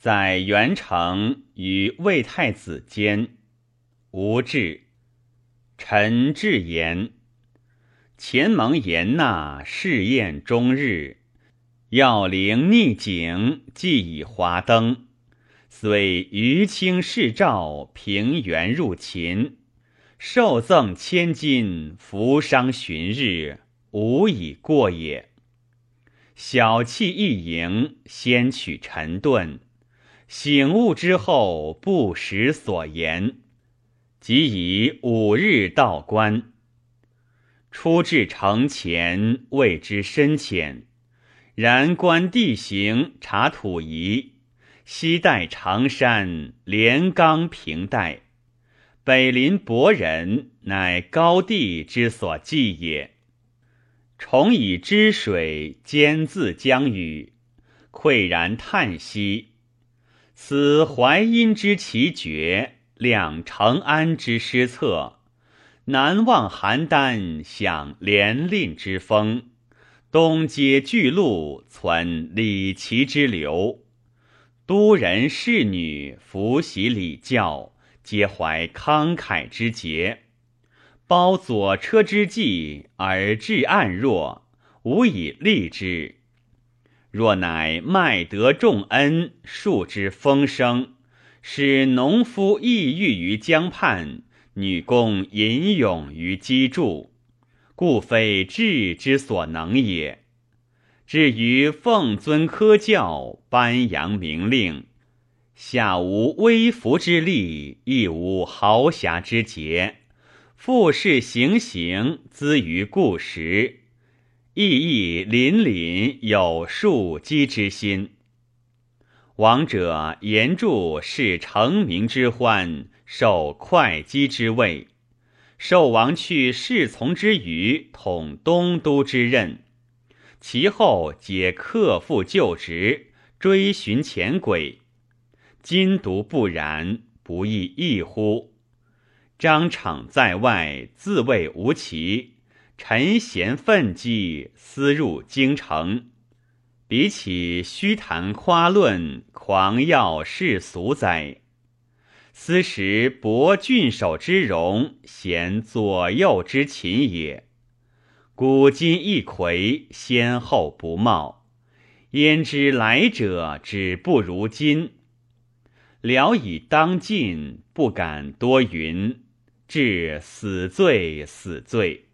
在元成与魏太子间，吴志。臣志言：前蒙言纳，试验终日。要灵逆景，既以华灯。虽余清世照，平原入秦。受赠千金，扶伤旬日，无以过也。小憩一营，先取陈顿。醒悟之后，不识所言。即以五日到关，出至城前，未知深浅。然观地形，察土仪，西带长山，连冈平带，北临博人，乃高地之所寄也。重以之水，兼自江雨，喟然叹息。此淮阴之奇绝。两长安之失策，南望邯郸，享连令之风；东接巨鹿，存礼齐之流。都人士女，服习礼教，皆怀慷慨之节。包左车之计，而至暗弱，无以立之。若乃麦德重恩，树之风声。使农夫抑郁于江畔，女工吟咏于机杼，故非智之所能也。至于奉尊科教，颁扬明令，下无微服之力，亦无豪侠之节，复是行行，资于故时，意意凛凛有庶几之心。王者言著是成名之欢，受会稽之位，受王去侍从之余，统东都之任。其后皆克复旧职，追寻前轨。今独不然，不亦异乎？张敞在外，自谓无奇；臣贤愤激，思入京城。比起虚谈夸论，狂耀世俗哉！斯时博郡守之容，贤左右之勤也。古今一魁，先后不冒，焉知来者只不如今？聊以当尽，不敢多云。至死罪，死罪。